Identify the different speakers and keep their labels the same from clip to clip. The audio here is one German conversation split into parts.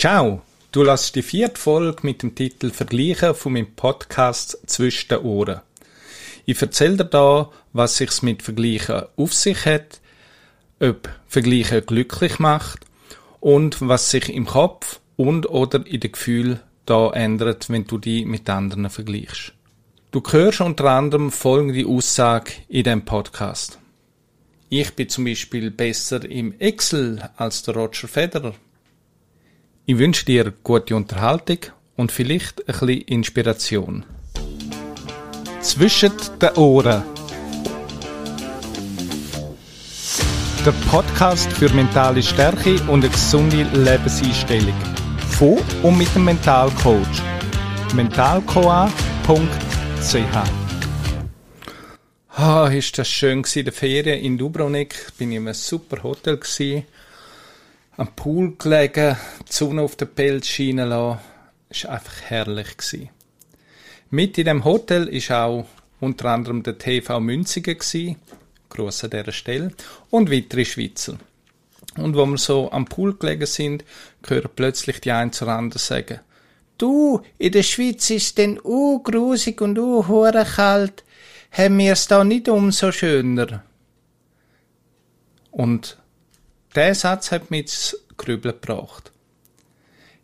Speaker 1: Ciao, du lässt die vierte Folge mit dem Titel Vergleichen von meinem Podcast Zwischen den Ohren. Ich erzähle dir da, was sich's mit Vergleichen auf sich hat, ob Vergleichen glücklich macht und was sich im Kopf und oder in den Gefühlen da ändert, wenn du die mit anderen vergleichst. Du hörst unter anderem folgende Aussage in dem Podcast. Ich bin zum Beispiel besser im Excel als der Roger Federer. Ich wünsche dir gute Unterhaltung und vielleicht ein bisschen Inspiration. Zwischen den Ohren. Der Podcast für mentale Stärke und eine gesunde Lebenseinstellung. Von und mit dem Mentalcoach. mentalcoa.ch Ah, ist das schön gewesen, die Ferien in Dubrovnik. Bin ich in einem super Hotel gewesen am Pool gelegen, die Sonne auf den Pelz scheinen lassen. Es war einfach herrlich. Gewesen. Mit in dem Hotel ist auch unter anderem der TV Münzigen gewesen, gross an dieser Stelle, und weitere Schweizer. Und wo wir so am Pool gelegen sind, hören plötzlich die einen zur anderen sagen, Du, in der Schweiz ist denn u grusig und u hure kalt, haben wir es da nicht umso schöner. Und der Satz hat mich ins Grübeln gebracht.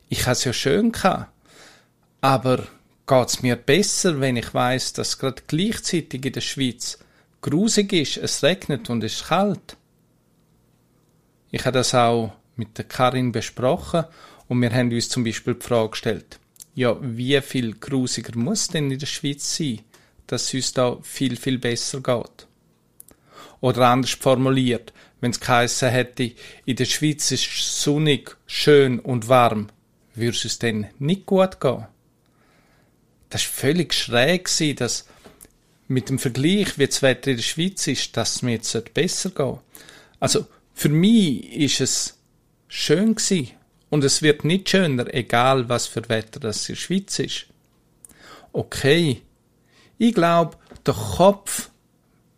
Speaker 1: Ich habe es ja schön gehabt, aber geht's mir besser, wenn ich weiß, dass gerade gleichzeitig in der Schweiz grusig ist, es regnet und es ist kalt? Ich habe das auch mit der Karin besprochen und wir haben uns zum Beispiel die Frage gestellt, ja, wie viel grusiger muss denn in der Schweiz sein, dass es uns da viel, viel besser geht? Oder anders formuliert, wenn es geheissen hätte, in der Schweiz ist es sonnig, schön und warm, würde es denn nicht gut gehen? Das war völlig schräg, dass mit dem Vergleich, wie das Wetter in der Schweiz ist, dass es mir jetzt besser geht. Also, für mich ist es schön gewesen. Und es wird nicht schöner, egal was für Wetter das in der Schweiz ist. Okay. Ich glaube, der Kopf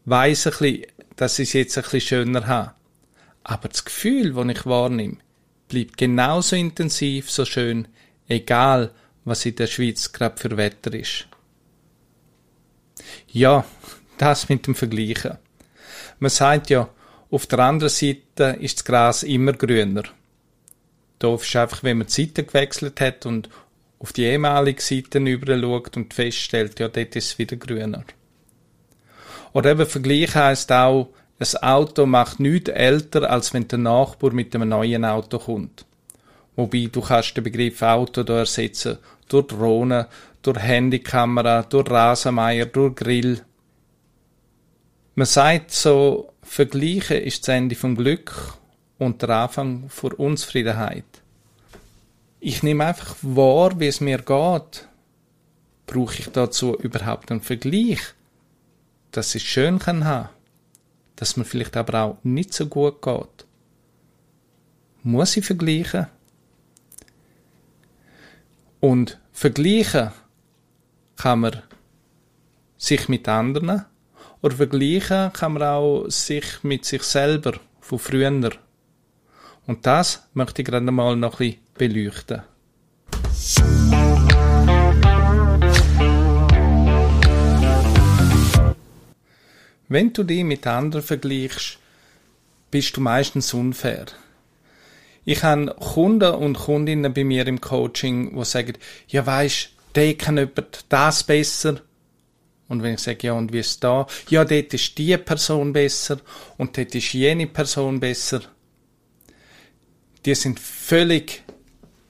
Speaker 1: weiß ein bisschen, dass ich es jetzt ein bisschen schöner habe. Aber das Gefühl, das ich wahrnehme, bleibt genauso intensiv, so schön, egal was in der Schweiz gerade für Wetter ist. Ja, das mit dem Vergleichen. Man sagt ja, auf der anderen Seite ist das Gras immer grüner. Doof ist einfach, wenn man die Seite gewechselt hat und auf die ehemalige Seite über schaut und feststellt, ja, dort ist es wieder grüner. Oder eben Vergleich heisst auch, ein Auto macht nichts älter, als wenn der Nachbar mit einem neuen Auto kommt. Wobei du kannst den Begriff Auto da ersetzen durch Drohne, durch Handykamera, durch Rasenmeier, durch Grill. Man sagt so, Vergleichen ist das Ende vom Glück und der Anfang vor Unzufriedenheit. Ich nehme einfach wahr, wie es mir geht. Brauche ich dazu überhaupt einen Vergleich? Dass ich schön kann haben dass mir vielleicht aber auch nicht so gut geht. Muss ich vergleichen? Und vergleichen kann man sich mit anderen oder vergleichen kann man auch sich mit sich selber von früher. Und das möchte ich gerade mal noch ein bisschen beleuchten. Wenn du dich mit anderen vergleichst, bist du meistens unfair. Ich habe Kunden und Kundinnen bei mir im Coaching, die sagen, ja weisst, der kann jemand das besser. Und wenn ich sage, ja, und wie ist da? Ja, dort ist die Person besser und dort ist jene Person besser. Die sind völlig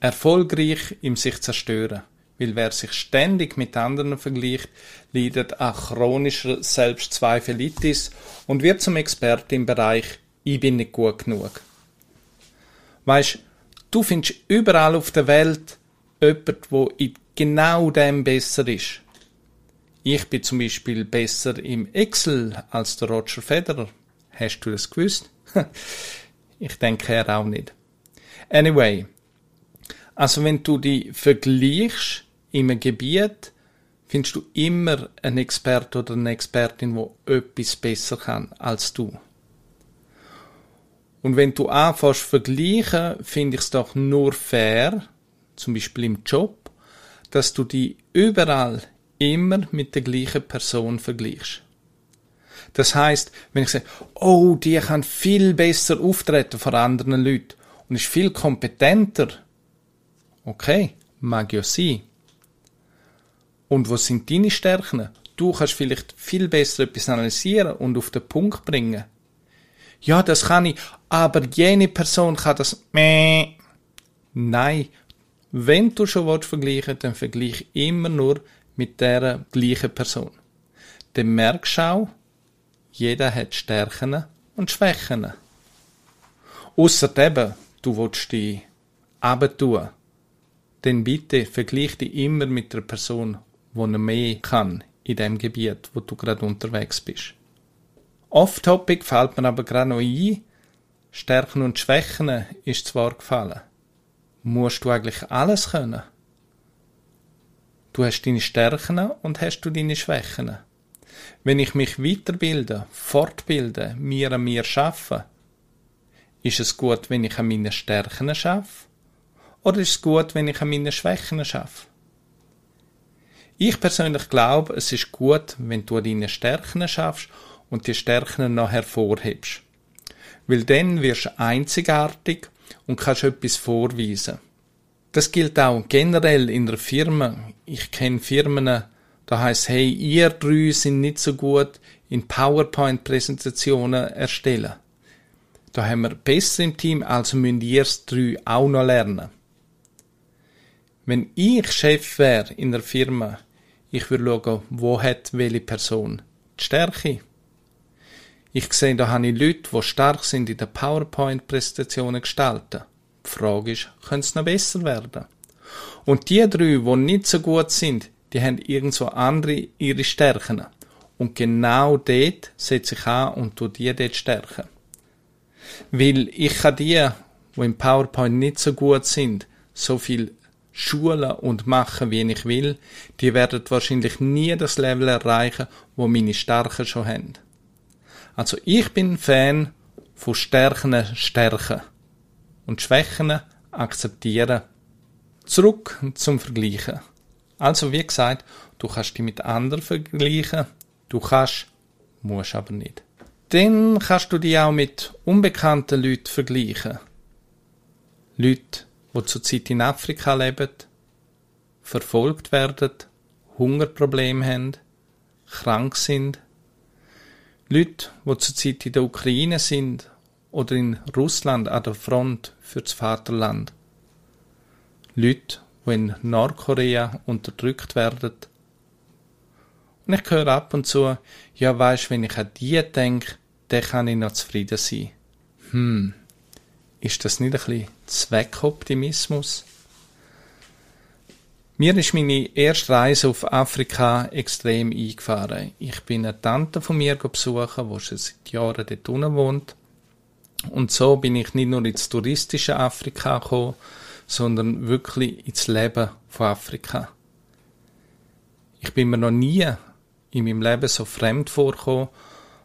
Speaker 1: erfolgreich im sich zerstören weil wer sich ständig mit anderen vergleicht, leidet an chronischer Selbstzweifelitis und wird zum Experten im Bereich ich bin nicht gut genug. Weißt, du findest überall auf der Welt jemand, wo in genau dem besser ist. Ich bin zum Beispiel besser im Excel als der Roger Federer. Hast du das gewusst? ich denke er auch nicht. Anyway, also wenn du die vergleichst, im Gebiet findest du immer einen Experte oder eine Expertin, wo etwas besser kann als du. Und wenn du anfängst vergleichen, finde ich es doch nur fair, zum Beispiel im Job, dass du die überall immer mit der gleichen Person vergleichst. Das heißt, wenn ich sage, oh, die kann viel besser auftreten vor anderen Leuten und ist viel kompetenter, okay, mag ja sein. Und wo sind deine Stärken? Du kannst vielleicht viel besser etwas analysieren und auf den Punkt bringen. Ja, das kann ich, aber jene Person kann das. Nein. Wenn du schon willst vergleichen, dann vergleich immer nur mit der gleichen Person. Dann merkst du auch, jeder hat Stärken und Schwächen. Ausser eben, du willst dich abtun, dann bitte vergleich dich immer mit der Person, die mehr kann in dem Gebiet, wo du gerade unterwegs bist. Off-Topic fällt mir aber gerade noch ein, Stärken und Schwächen ist zwar gefallen. Musst du eigentlich alles können? Du hast deine Stärken und hast du deine Schwächen. Wenn ich mich weiterbilde, fortbilde, mir an mir schaffe, ist es gut, wenn ich an meinen Stärken schaffe? Oder ist es gut, wenn ich an meinen Schwächen schaffe? Ich persönlich glaube, es ist gut, wenn du an deinen Stärken schaffst und die Stärken noch hervorhebst. Weil dann wirst du einzigartig und kannst etwas vorweisen. Das gilt auch generell in der Firma. Ich kenne Firmen, da heißt hey, ihr drei sind nicht so gut in PowerPoint-Präsentationen erstellen. Da haben wir besser im Team, also müssen ihr drei auch noch lernen. Wenn ich Chef wäre in der Firma, ich würde schauen, wo hat welche Person die Stärke. Ich sehe, da habe ich Leute, die stark sind in den PowerPoint-Präsentationen gestalten. Die Frage ist, können es noch besser werden? Und die drei, die nicht so gut sind, die haben irgendwo andere ihre Stärken. Und genau dort setze ich an und tue die dort stärken. Weil ich kann die, die im PowerPoint nicht so gut sind, so viel schulen und machen, wie ich will, die werden wahrscheinlich nie das Level erreichen, wo meine Stärken schon haben. Also ich bin Fan von Stärken stärken und Schwächen akzeptieren. Zurück zum Vergleichen. Also wie gesagt, du kannst dich mit anderen vergleichen, du kannst, musst aber nicht. Dann kannst du dich auch mit unbekannten Leuten vergleichen. Leute, die zurzeit in Afrika leben, verfolgt werden, Hungerprobleme haben, krank sind. Leute, die zurzeit in der Ukraine sind oder in Russland an der Front für das Vaterland. Leute, die in Nordkorea unterdrückt werden. Und ich höre ab und zu, ja weisst, wenn ich an die denke, dann kann ich noch zufrieden sein. Hm, ist das nicht ein bisschen Zweckoptimismus? Mir ist meine erste Reise auf Afrika extrem eingefahren. Ich bin eine Tante von mir besuchen, die schon seit Jahren dort unten wohnt. Und so bin ich nicht nur ins touristische Afrika gekommen, sondern wirklich ins Leben von Afrika. Ich bin mir noch nie in meinem Leben so fremd vorgekommen,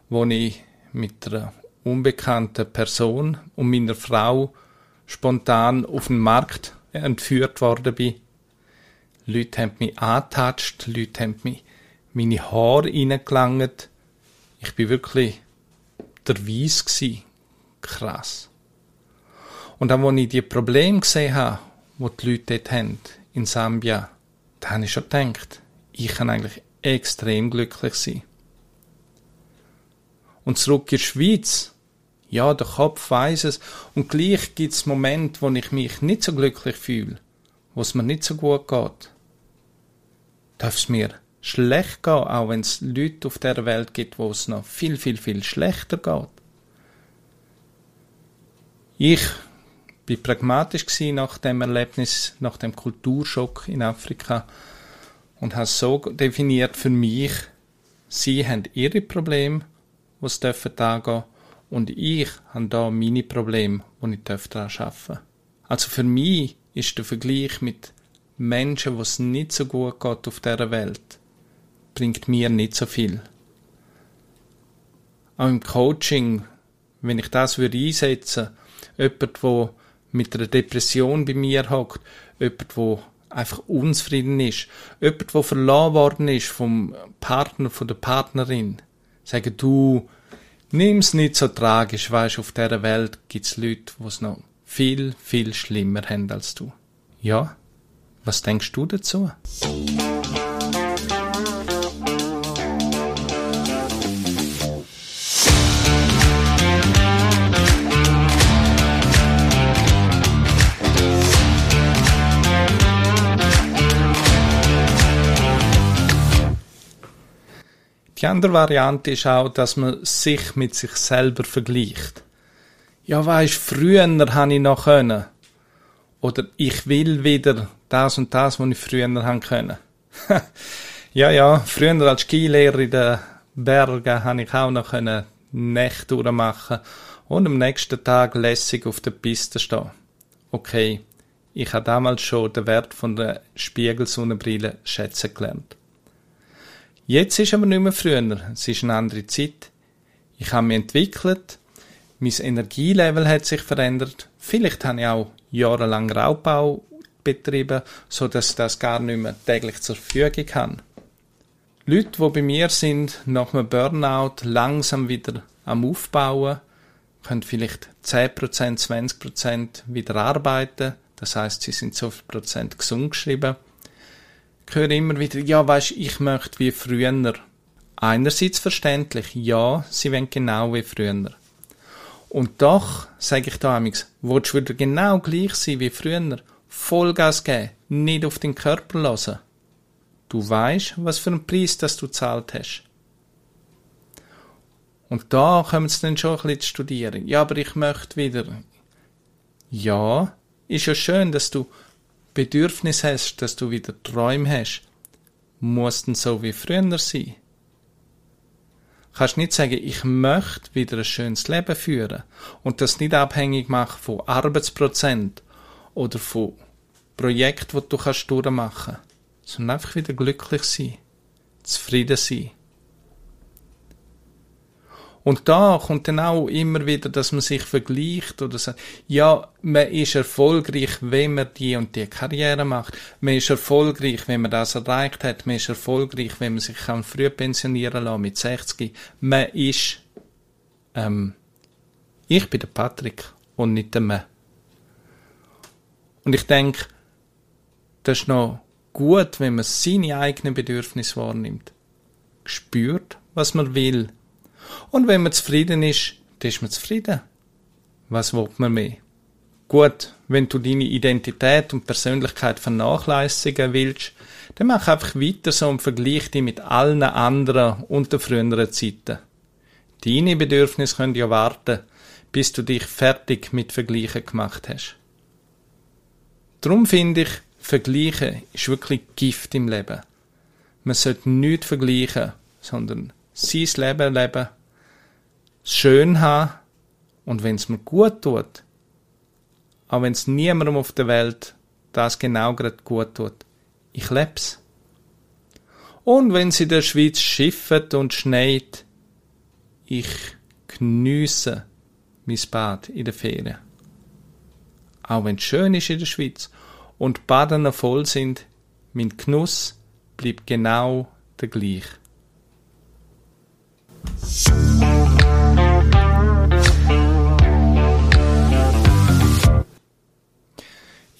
Speaker 1: wo ich mit einer unbekannten Person und meiner Frau spontan auf den Markt entführt worden bin. Leute haben mich angetatscht, Leute haben mich meine Haare reingelangt. Ich bin wirklich der Weiss gsi. Krass. Und dann, als ich die Probleme gesehen habe, die die Leute dort haben, in Sambia, da habe ich schon gedacht, ich kann eigentlich extrem glücklich sein. Und zurück in die Schweiz, ja, der Kopf weiß es, und gleich gibt es Momente, wo ich mich nicht so glücklich fühle, wo es mir nicht so gut geht. Darf es mir schlecht gehen, auch wenn es Leute auf der Welt gibt, wo es noch viel, viel, viel schlechter geht. Ich bin pragmatisch nach dem Erlebnis, nach dem Kulturschock in Afrika und habe so definiert für mich, sie haben ihre Probleme, sie dürfen angehen, und ich habe da meine Probleme, die ich daran arbeiten Also für mich ist der Vergleich mit Menschen, was nicht so gut geht auf dieser Welt, bringt mir nicht so viel. Auch im Coaching, wenn ich das würde einsetzen, jemand, der mit einer Depression bei mir hockt, jemand, wo einfach unzufrieden ist, jemand, wo verloren worden ist vom Partner, von der Partnerin, sagen du, nimm's nicht so tragisch, weißt, auf dieser Welt gibt's Leute, es noch viel, viel schlimmer haben als du. Ja? Was denkst du dazu? Die andere Variante ist auch, dass man sich mit sich selber vergleicht. Ja, weisst, früher habe ich noch können. Oder ich will wieder das und das, was ich früher haben können. ja, ja, früher als Skilehrer in den Bergen habe ich auch noch können Nächte durchmachen und am nächsten Tag lässig auf der Piste stehen. Okay, ich habe damals schon den Wert von der Spiegelsonnenbrille schätzen gelernt. Jetzt ist aber nicht mehr früher. Es ist eine andere Zeit. Ich habe mich entwickelt. Mein Energielevel hat sich verändert. Vielleicht habe ich auch jahrelang Raubbau betrieben, so dass ich das gar nicht mehr täglich zur Verfügung habe. Leute, die bei mir sind, nach einem Burnout langsam wieder am Aufbauen, können vielleicht 10%, 20% wieder arbeiten. Das heißt, sie sind so viel Prozent gesund geschrieben höre immer wieder, ja, weißt, ich möchte wie früher. Einerseits verständlich, ja, sie wollen genau wie früher. Und doch, sage ich da amigs, willst du wieder genau gleich sein wie früher? Vollgas geben, nicht auf den Körper lassen. Du weißt, was für einen Preis das du zahlt hast. Und da können sie dann schon ein bisschen studieren. Ja, aber ich möchte wieder. Ja, ist ja schön, dass du Bedürfnis hast, dass du wieder Träume hast, mussten so wie früher sein. Kannst nicht sagen, ich möchte wieder ein schönes Leben führen und das nicht abhängig machen von Arbeitsprozent oder von Projekten, die du kannst durchmachen kannst, sondern einfach wieder glücklich sein, zufrieden sein. Und da kommt dann auch immer wieder, dass man sich vergleicht oder sagt, ja, man ist erfolgreich, wenn man die und die Karriere macht. Man ist erfolgreich, wenn man das erreicht hat. Man ist erfolgreich, wenn man sich kann früh pensionieren lassen, mit 60. Man ist, ähm, ich bin der Patrick und nicht der Mann. Und ich denke, das ist noch gut, wenn man seine eigenen Bedürfnisse wahrnimmt. Spürt, was man will und wenn man zufrieden ist, dann ist man zufrieden. Was will man mehr? Gut, wenn du deine Identität und Persönlichkeit vernachlässigen willst, dann mach einfach weiter so und vergleich dich mit allen anderen unter früheren Zeiten. Deine Bedürfnisse können ja warten, bis du dich fertig mit Vergleichen gemacht hast. Drum finde ich, Vergleichen ist wirklich Gift im Leben. Man sollte nichts vergleichen, sondern sein Leben leben schön haben und wenn es mir gut tut, auch wenn es niemandem auf der Welt das genau gerade gut tut, ich leb's. Und wenn es in der Schweiz schiffet und schneit, ich geniesse mein Bad in der Ferien. Auch wenn es schön ist in der Schweiz und Baden voll sind, mein Genuss bleibt genau der gleich.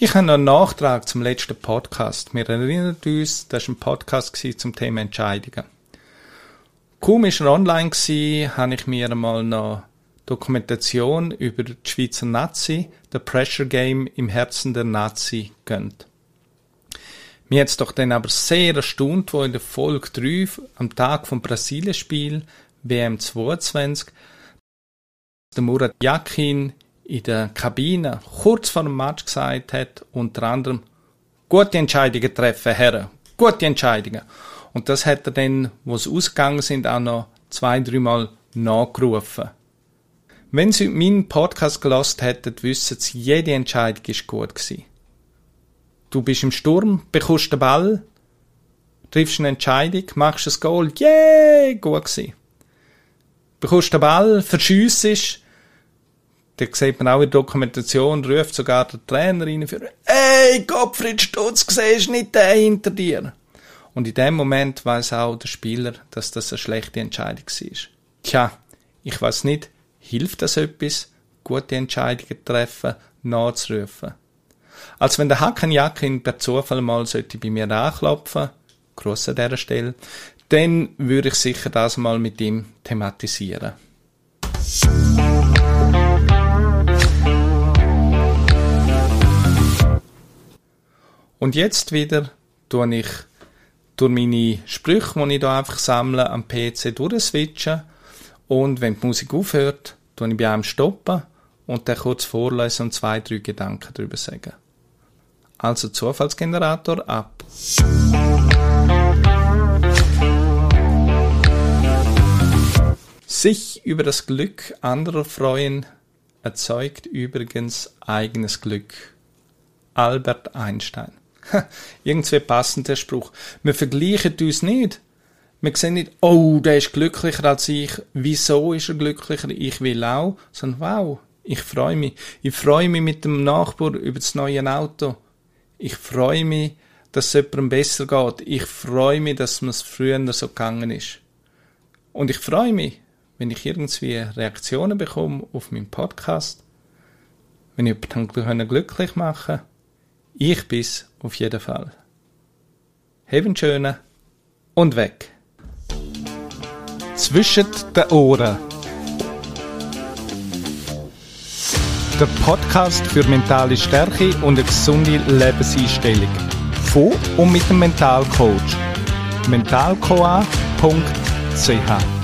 Speaker 1: Ich habe noch einen Nachtrag zum letzten Podcast. Wir erinnern uns, das war ein Podcast zum Thema Entscheidungen. Kaum war er online, habe ich mir einmal noch Dokumentation über die Schweizer Nazi, The Pressure Game im Herzen der Nazi, gönnt. Mir hat es doch dann aber sehr erstaunt, wo in der Folge 3 am Tag vom Brasilien-Spiel WM 22 der Murat Yakin in der Kabine kurz vor dem Match gesagt hat, unter anderem, gute Entscheidungen treffen, Herren, gute Entscheidungen. Und das hat er dann, wo sie ausgegangen sind, auch noch zwei, dreimal nachgerufen. Wenn Sie meinen Podcast gelost hätten, wissen Sie, jede Entscheidung ist gut gewesen. Du bist im Sturm, bekommst den Ball, triffst eine Entscheidung, machst ein Goal, yeah, gut gewesen. Bekommst den Ball, verschiessest, da sieht man auch in der Dokumentation, ruft sogar der Trainer rein für, ey, Gottfried Stutz, siehst nicht den hinter dir? Und in dem Moment weiß auch der Spieler, dass das eine schlechte Entscheidung war. Tja, ich weiß nicht, hilft das etwas, gute Entscheidungen treffen, nachzurufen? Als wenn der Hackenjacke per Zufall mal sollte bei mir anklopfen, Gruß an dieser Stelle, dann würde ich sicher das mal mit ihm thematisieren. Und jetzt wieder tue ich durch meine Sprüche, die ich da einfach sammle, am PC durchswitchen. Und wenn die Musik aufhört, tue ich bei einem stoppen und dann kurz vorlesen und zwei, drei Gedanken darüber sagen. Also Zufallsgenerator ab. Sich über das Glück anderer freuen erzeugt übrigens eigenes Glück. Albert Einstein. Irgendwie passend der Spruch. Wir vergleichen uns nicht. Wir sehen nicht, oh, der ist glücklicher als ich. Wieso ist er glücklicher? Ich will auch. Sondern, wow, ich freue mich. Ich freue mich mit dem Nachbar über das neue Auto. Ich freue mich, dass es jemandem besser geht. Ich freue mich, dass es früher so gegangen ist. Und ich freue mich, wenn ich irgendwie Reaktionen bekomme auf meinen Podcast, wenn ich jemanden glücklich machen kann. Ich bin's auf jeden Fall. Haben einen schönen und weg. Zwischen den Ohren. Der Podcast für mentale Stärke und eine gesunde Lebenseinstellung. Von und mit dem Mentalcoach. mentalcoa.ch